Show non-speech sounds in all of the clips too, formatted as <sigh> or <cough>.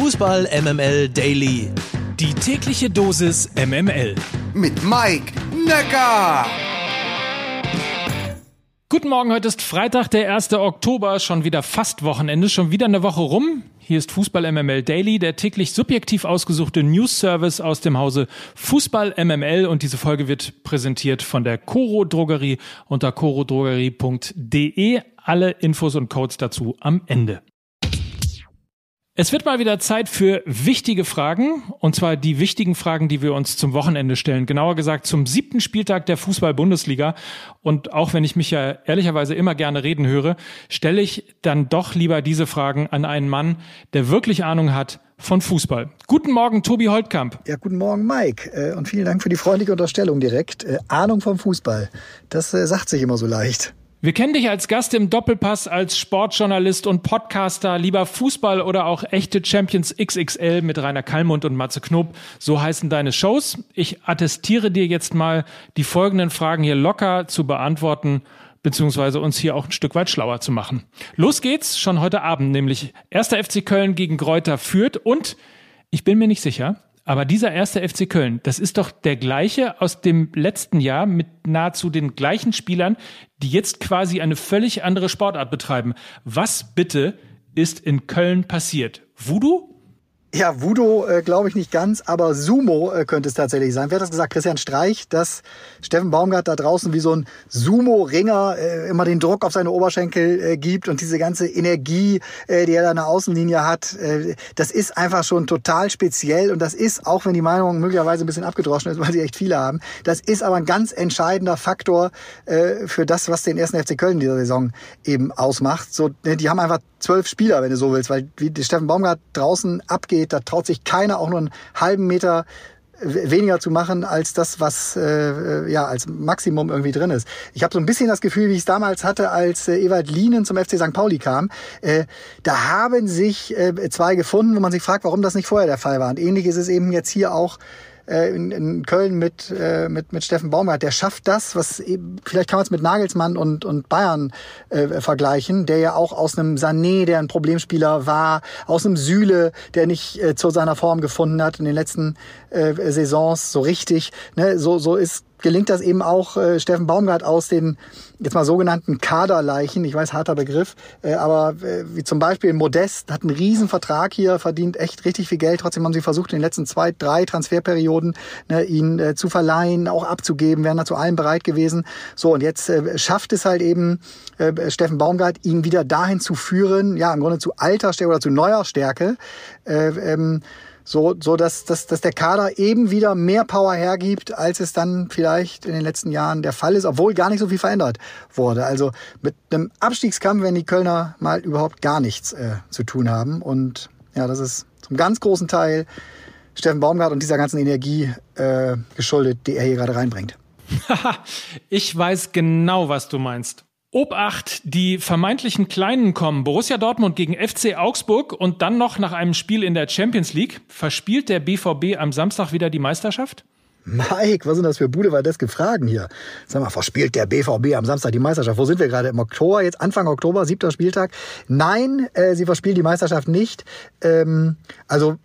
Fußball MML Daily. Die tägliche Dosis MML. Mit Mike Necker. Guten Morgen, heute ist Freitag, der 1. Oktober, schon wieder fast Wochenende, schon wieder eine Woche rum. Hier ist Fußball MML Daily, der täglich subjektiv ausgesuchte News-Service aus dem Hause Fußball MML und diese Folge wird präsentiert von der Coro Drogerie unter corodrogerie.de. Alle Infos und Codes dazu am Ende. Es wird mal wieder Zeit für wichtige Fragen, und zwar die wichtigen Fragen, die wir uns zum Wochenende stellen. Genauer gesagt zum siebten Spieltag der Fußball-Bundesliga. Und auch wenn ich mich ja ehrlicherweise immer gerne reden höre, stelle ich dann doch lieber diese Fragen an einen Mann, der wirklich Ahnung hat von Fußball. Guten Morgen, Tobi Holtkamp. Ja, guten Morgen, Mike. Äh, und vielen Dank für die freundliche Unterstellung direkt. Äh, Ahnung vom Fußball. Das äh, sagt sich immer so leicht. Wir kennen dich als Gast im Doppelpass, als Sportjournalist und Podcaster, lieber Fußball oder auch echte Champions XXL mit Rainer Kallmund und Matze Knob. So heißen deine Shows. Ich attestiere dir jetzt mal, die folgenden Fragen hier locker zu beantworten, beziehungsweise uns hier auch ein Stück weit schlauer zu machen. Los geht's schon heute Abend, nämlich erster FC Köln gegen Gräuter führt und ich bin mir nicht sicher, aber dieser erste FC Köln, das ist doch der gleiche aus dem letzten Jahr mit nahezu den gleichen Spielern, die jetzt quasi eine völlig andere Sportart betreiben. Was bitte ist in Köln passiert? Voodoo? Ja, Voodoo äh, glaube ich nicht ganz, aber Sumo äh, könnte es tatsächlich sein. Wer hat das gesagt? Christian Streich, dass Steffen Baumgart da draußen wie so ein Sumo-Ringer äh, immer den Druck auf seine Oberschenkel äh, gibt und diese ganze Energie, äh, die er da in der Außenlinie hat, äh, das ist einfach schon total speziell und das ist, auch wenn die Meinung möglicherweise ein bisschen abgedroschen ist, <laughs> weil sie echt viele haben, das ist aber ein ganz entscheidender Faktor äh, für das, was den ersten FC Köln dieser Saison eben ausmacht. So, ne, die haben einfach zwölf Spieler, wenn du so willst, weil wie Steffen Baumgart draußen abgeht, da traut sich keiner auch nur einen halben Meter weniger zu machen als das, was äh, ja als Maximum irgendwie drin ist. Ich habe so ein bisschen das Gefühl, wie ich es damals hatte, als äh, Ewald Lienen zum FC St. Pauli kam. Äh, da haben sich äh, zwei gefunden, wo man sich fragt, warum das nicht vorher der Fall war. Und ähnlich ist es eben jetzt hier auch äh, in, in Köln mit, äh, mit, mit Steffen Baumgart, der schafft das, was eben, vielleicht kann man es mit Nagelsmann und, und Bayern äh, vergleichen, der ja auch aus einem Sané, der ein Problemspieler war, aus einem Süle, der nicht äh, zu seiner Form gefunden hat in den letzten äh, Saisons so richtig. Ne? So, so ist gelingt das eben auch äh, Steffen Baumgart aus den jetzt mal sogenannten Kaderleichen, ich weiß, harter Begriff, äh, aber äh, wie zum Beispiel Modest hat einen riesen Vertrag hier, verdient echt richtig viel Geld, trotzdem haben sie versucht, in den letzten zwei, drei Transferperioden ne, ihn äh, zu verleihen, auch abzugeben, wären da zu allem bereit gewesen. So, und jetzt äh, schafft es halt eben äh, Steffen Baumgart, ihn wieder dahin zu führen, ja, im Grunde zu alter Stärke oder zu neuer Stärke, äh, ähm, so, so dass, dass, dass der Kader eben wieder mehr Power hergibt, als es dann vielleicht in den letzten Jahren der Fall ist, obwohl gar nicht so viel verändert wurde. Also mit einem Abstiegskampf werden die Kölner mal überhaupt gar nichts äh, zu tun haben. Und ja, das ist zum ganz großen Teil Steffen Baumgart und dieser ganzen Energie äh, geschuldet, die er hier gerade reinbringt. <laughs> ich weiß genau, was du meinst. Obacht, die vermeintlichen Kleinen kommen. Borussia Dortmund gegen FC Augsburg und dann noch nach einem Spiel in der Champions League. Verspielt der BVB am Samstag wieder die Meisterschaft? Mike, was sind das für Bude, war das gefragen hier? Sag mal, verspielt der BVB am Samstag die Meisterschaft? Wo sind wir gerade? Im Oktober, jetzt Anfang Oktober, siebter Spieltag? Nein, äh, sie verspielen die Meisterschaft nicht. Ähm, also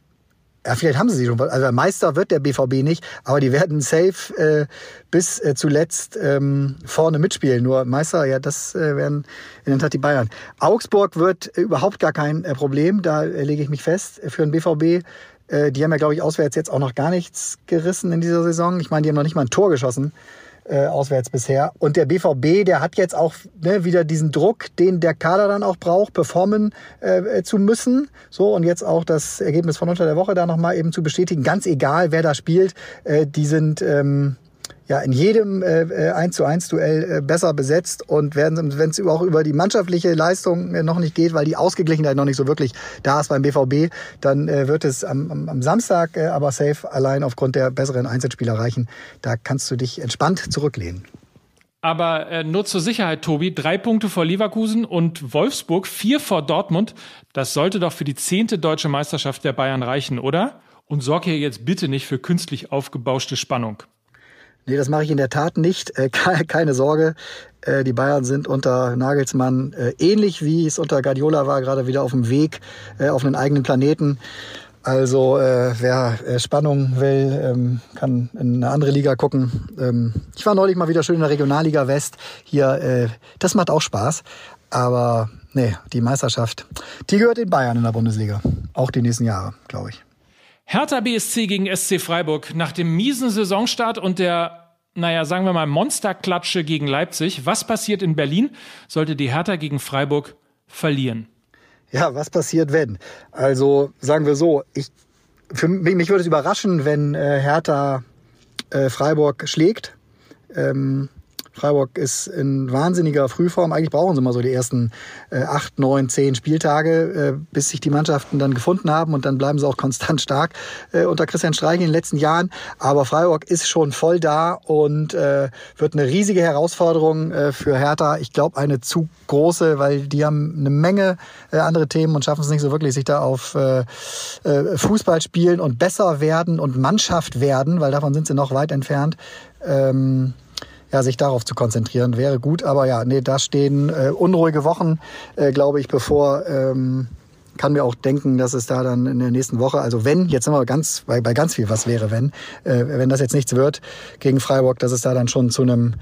ja, vielleicht haben sie sie schon. Also Meister wird der BVB nicht, aber die werden safe äh, bis äh, zuletzt ähm, vorne mitspielen. Nur Meister, ja, das äh, werden in der Tat die Bayern. Augsburg wird überhaupt gar kein äh, Problem, da äh, lege ich mich fest, für den BVB. Äh, die haben ja, glaube ich, auswärts jetzt auch noch gar nichts gerissen in dieser Saison. Ich meine, die haben noch nicht mal ein Tor geschossen äh, auswärts bisher. Und der BVB, der hat jetzt auch ne, wieder diesen Druck, den der Kader dann auch braucht, performen äh, zu müssen. So, und jetzt auch das Ergebnis von unter der Woche da nochmal eben zu bestätigen. Ganz egal, wer da spielt, äh, die sind ähm, ja in jedem äh, 1 zu 1 Duell äh, besser besetzt und wenn es auch über die mannschaftliche Leistung äh, noch nicht geht, weil die Ausgeglichenheit noch nicht so wirklich da ist beim BVB, dann äh, wird es am, am, am Samstag äh, aber safe allein aufgrund der besseren Einzelspieler reichen. Da kannst du dich entspannt zurücklehnen. Aber äh, nur zur Sicherheit, Tobi, drei Punkte vor Leverkusen und Wolfsburg, vier vor Dortmund. Das sollte doch für die zehnte deutsche Meisterschaft der Bayern reichen, oder? Und sorg hier jetzt bitte nicht für künstlich aufgebauschte Spannung. Nee, das mache ich in der Tat nicht. Äh, <laughs> keine Sorge. Äh, die Bayern sind unter Nagelsmann äh, ähnlich wie es unter Guardiola war, gerade wieder auf dem Weg auf einen eigenen Planeten. Also wer Spannung will, ähm, kann in eine andere Liga gucken. Ähm, ich war neulich mal wieder schön in der Regionalliga West. Hier, das macht auch Spaß. Aber nee, die Meisterschaft, die gehört den Bayern in der Bundesliga. Auch die nächsten Jahre, glaube ich. Hertha BSC gegen SC Freiburg. Nach dem miesen Saisonstart und der, naja, sagen wir mal, Monsterklatsche gegen Leipzig. Was passiert in Berlin, sollte die Hertha gegen Freiburg verlieren? Ja, was passiert, wenn? Also sagen wir so, ich, für mich, mich würde es überraschen, wenn äh, Hertha äh, Freiburg schlägt. Ähm, Freiburg ist in wahnsinniger Frühform. Eigentlich brauchen sie mal so die ersten äh, acht, neun, zehn Spieltage, äh, bis sich die Mannschaften dann gefunden haben und dann bleiben sie auch konstant stark äh, unter Christian Streich in den letzten Jahren. Aber Freiburg ist schon voll da und äh, wird eine riesige Herausforderung äh, für Hertha. Ich glaube, eine zu große, weil die haben eine Menge äh, andere Themen und schaffen es nicht so wirklich, sich da auf äh, äh, Fußball spielen und besser werden und Mannschaft werden, weil davon sind sie noch weit entfernt. Ähm, ja, sich darauf zu konzentrieren, wäre gut. Aber ja, nee, da stehen äh, unruhige Wochen, äh, glaube ich, bevor. Ähm, kann mir auch denken, dass es da dann in der nächsten Woche, also wenn, jetzt sind wir ganz bei, bei ganz viel, was wäre, wenn, äh, wenn das jetzt nichts wird gegen Freiburg, dass es da dann schon zu einem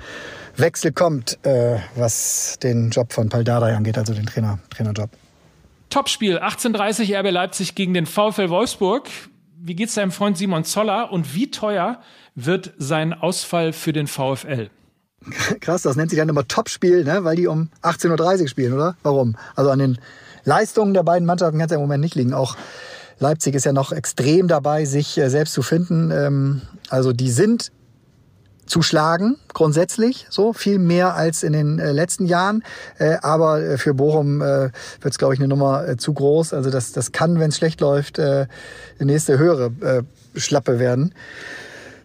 Wechsel kommt, äh, was den Job von Paldadei angeht, also den Trainer, Trainerjob. Topspiel, 18:30 RB Leipzig gegen den VfL Wolfsburg. Wie geht's deinem Freund Simon Zoller und wie teuer wird sein Ausfall für den VfL? Krass, das nennt sich dann immer Topspiel, ne? weil die um 18.30 Uhr spielen, oder? Warum? Also an den Leistungen der beiden Mannschaften kann es ja im Moment nicht liegen. Auch Leipzig ist ja noch extrem dabei, sich äh, selbst zu finden. Ähm, also die sind zu schlagen, grundsätzlich, so viel mehr als in den äh, letzten Jahren. Äh, aber für Bochum wird es, glaube ich, eine Nummer zu groß. Also das, das kann, wenn es schlecht läuft, die nächste höhere Schlappe werden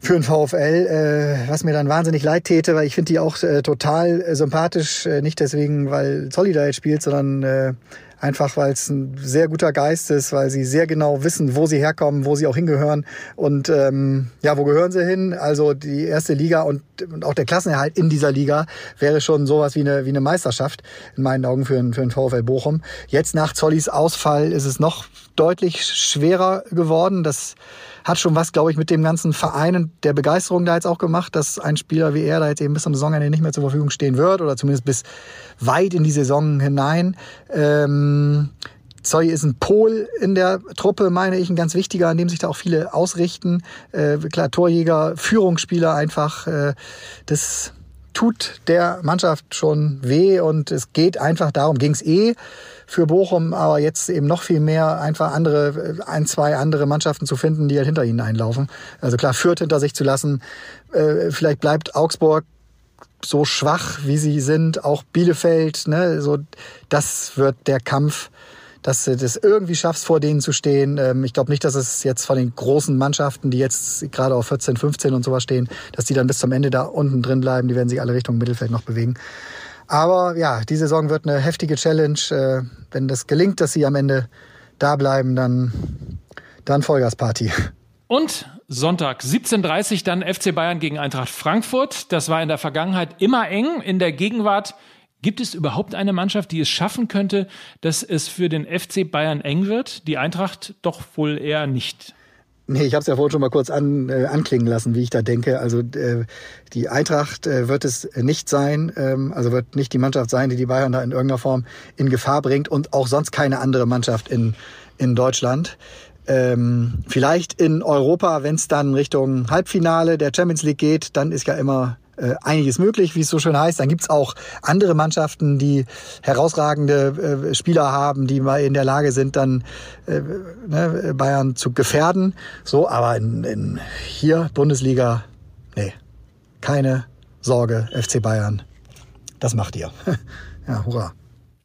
für ein VfL, äh, was mir dann wahnsinnig leid täte, weil ich finde die auch äh, total äh, sympathisch, äh, nicht deswegen, weil Zolli da jetzt spielt, sondern äh, einfach, weil es ein sehr guter Geist ist, weil sie sehr genau wissen, wo sie herkommen, wo sie auch hingehören und ähm, ja, wo gehören sie hin? Also die erste Liga und, und auch der Klassenerhalt in dieser Liga wäre schon sowas wie eine, wie eine Meisterschaft in meinen Augen für, ein, für ein VfL Bochum. Jetzt nach Zollis Ausfall ist es noch deutlich schwerer geworden. Das hat schon was, glaube ich, mit dem ganzen Verein und der Begeisterung da jetzt auch gemacht, dass ein Spieler wie er da jetzt eben bis zum Saisonende nicht mehr zur Verfügung stehen wird oder zumindest bis weit in die Saison hinein. Ähm, Zoe ist ein Pol in der Truppe, meine ich, ein ganz wichtiger, an dem sich da auch viele ausrichten. Äh, klar, Torjäger, Führungsspieler einfach. Äh, das tut der Mannschaft schon weh und es geht einfach darum, ging es eh für Bochum, aber jetzt eben noch viel mehr einfach andere, ein, zwei andere Mannschaften zu finden, die halt hinter ihnen einlaufen. Also klar, Fürth hinter sich zu lassen. Äh, vielleicht bleibt Augsburg so schwach, wie sie sind, auch Bielefeld, ne, so, das wird der Kampf, dass du das irgendwie schaffst, vor denen zu stehen. Ähm, ich glaube nicht, dass es jetzt von den großen Mannschaften, die jetzt gerade auf 14, 15 und sowas stehen, dass die dann bis zum Ende da unten drin bleiben. Die werden sich alle Richtung Mittelfeld noch bewegen. Aber ja, die Saison wird eine heftige Challenge. Äh, wenn das gelingt, dass sie am Ende da bleiben, dann, dann Vollgasparty. Und Sonntag 17.30 dann FC Bayern gegen Eintracht Frankfurt. Das war in der Vergangenheit immer eng. In der Gegenwart gibt es überhaupt eine Mannschaft, die es schaffen könnte, dass es für den FC Bayern eng wird? Die Eintracht doch wohl eher nicht. Nee, ich habe es ja vorhin schon mal kurz an, äh, anklingen lassen, wie ich da denke. Also äh, die Eintracht äh, wird es nicht sein, ähm, also wird nicht die Mannschaft sein, die die Bayern da in irgendeiner Form in Gefahr bringt und auch sonst keine andere Mannschaft in, in Deutschland. Ähm, vielleicht in Europa, wenn es dann Richtung Halbfinale der Champions League geht, dann ist ja immer äh, einiges möglich, wie es so schön heißt. Dann gibt's auch andere Mannschaften, die herausragende äh, Spieler haben, die mal in der Lage sind, dann äh, ne, Bayern zu gefährden. So, aber in, in hier Bundesliga, nee, keine Sorge, FC Bayern. Das macht ihr. <laughs> ja, hurra.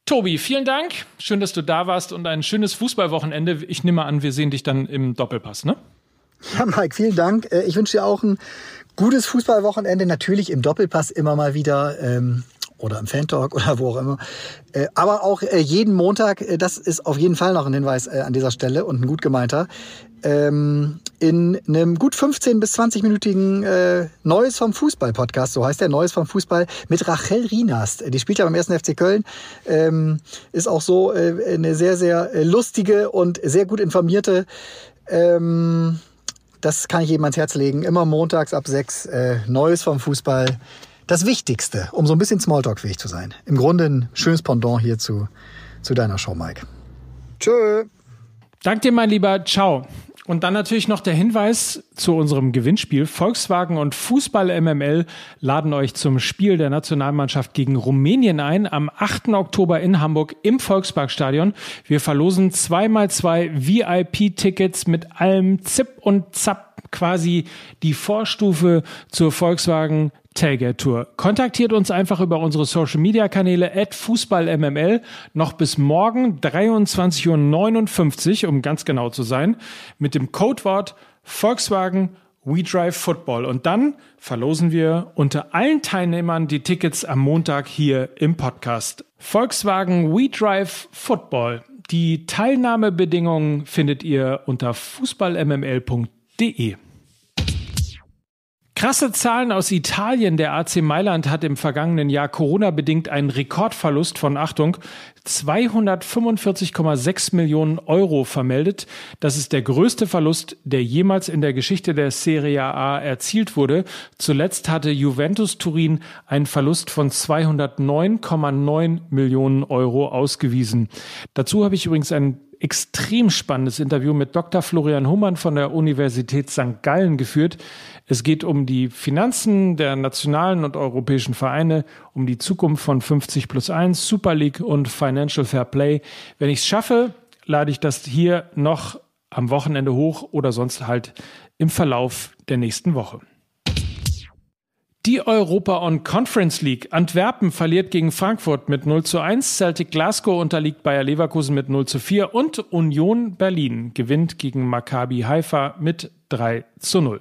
Tobi, vielen Dank. Schön, dass du da warst und ein schönes Fußballwochenende. Ich nehme an, wir sehen dich dann im Doppelpass, ne? Ja, Mike, vielen Dank. Äh, ich wünsche dir auch ein gutes Fußballwochenende. Natürlich im Doppelpass immer mal wieder. Ähm oder im Fan-Talk <laughs> oder wo auch immer. Äh, aber auch äh, jeden Montag, äh, das ist auf jeden Fall noch ein Hinweis an dieser Stelle und ein gut gemeinter. Ähm, in einem gut 15 bis 20-minütigen äh, Neues vom Fußball-Podcast, so heißt der Neues vom Fußball, mit Rachel Rienast. Die spielt ja beim 1. FC Köln, ähm, ist auch so eine sehr, sehr lustige und sehr gut informierte. Ähm, das kann ich jedem ans Herz legen. Immer montags ab 6 äh, Neues vom Fußball. Das Wichtigste, um so ein bisschen Smalltalk-fähig zu sein. Im Grunde ein schönes Pendant hier zu, zu deiner Show, Mike. Tschö. Dank dir, mein Lieber. Ciao. Und dann natürlich noch der Hinweis zu unserem Gewinnspiel. Volkswagen und Fußball MML laden euch zum Spiel der Nationalmannschaft gegen Rumänien ein am 8. Oktober in Hamburg im Volksparkstadion. Wir verlosen zweimal zwei VIP-Tickets mit allem Zip und Zap quasi die Vorstufe zur Volkswagen Tailgate Tour. Kontaktiert uns einfach über unsere Social Media Kanäle at FußballMML noch bis morgen 23.59 Uhr, um ganz genau zu sein, mit dem Codewort Volkswagen We Drive Football. Und dann verlosen wir unter allen Teilnehmern die Tickets am Montag hier im Podcast. Volkswagen We Drive Football. Die Teilnahmebedingungen findet ihr unter fußballmml.de. Krasse Zahlen aus Italien. Der AC Mailand hat im vergangenen Jahr Corona-bedingt einen Rekordverlust von, Achtung, 245,6 Millionen Euro vermeldet. Das ist der größte Verlust, der jemals in der Geschichte der Serie A erzielt wurde. Zuletzt hatte Juventus Turin einen Verlust von 209,9 Millionen Euro ausgewiesen. Dazu habe ich übrigens ein extrem spannendes Interview mit Dr. Florian Humann von der Universität St. Gallen geführt. Es geht um die Finanzen der nationalen und europäischen Vereine, um die Zukunft von 50 plus 1, Super League und Financial Fair Play. Wenn ich es schaffe, lade ich das hier noch am Wochenende hoch oder sonst halt im Verlauf der nächsten Woche. Die Europa on Conference League. Antwerpen verliert gegen Frankfurt mit 0 zu 1. Celtic Glasgow unterliegt Bayer Leverkusen mit 0 zu 4 und Union Berlin gewinnt gegen Maccabi Haifa mit 3 zu 0.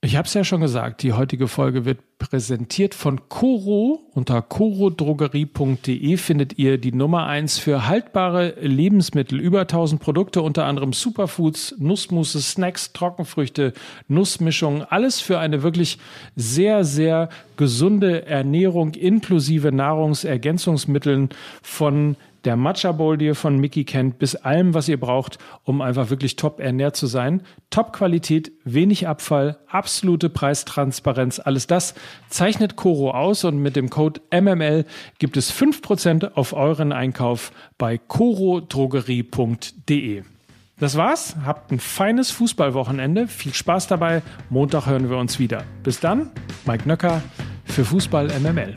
Ich habe es ja schon gesagt, die heutige Folge wird präsentiert von Coro. Unter corodrogerie.de findet ihr die Nummer eins für haltbare Lebensmittel. Über 1000 Produkte, unter anderem Superfoods, Nussmusse, Snacks, Trockenfrüchte, Nussmischungen. Alles für eine wirklich sehr, sehr gesunde Ernährung inklusive Nahrungsergänzungsmitteln von der Matcha Bowl, die ihr von Mickey kennt, bis allem, was ihr braucht, um einfach wirklich top ernährt zu sein. Top Qualität, wenig Abfall, absolute Preistransparenz, alles das zeichnet Coro aus und mit dem Code MML gibt es 5% auf euren Einkauf bei corodrogerie.de. Das war's. Habt ein feines Fußballwochenende. Viel Spaß dabei. Montag hören wir uns wieder. Bis dann, Mike Nöcker für Fußball MML.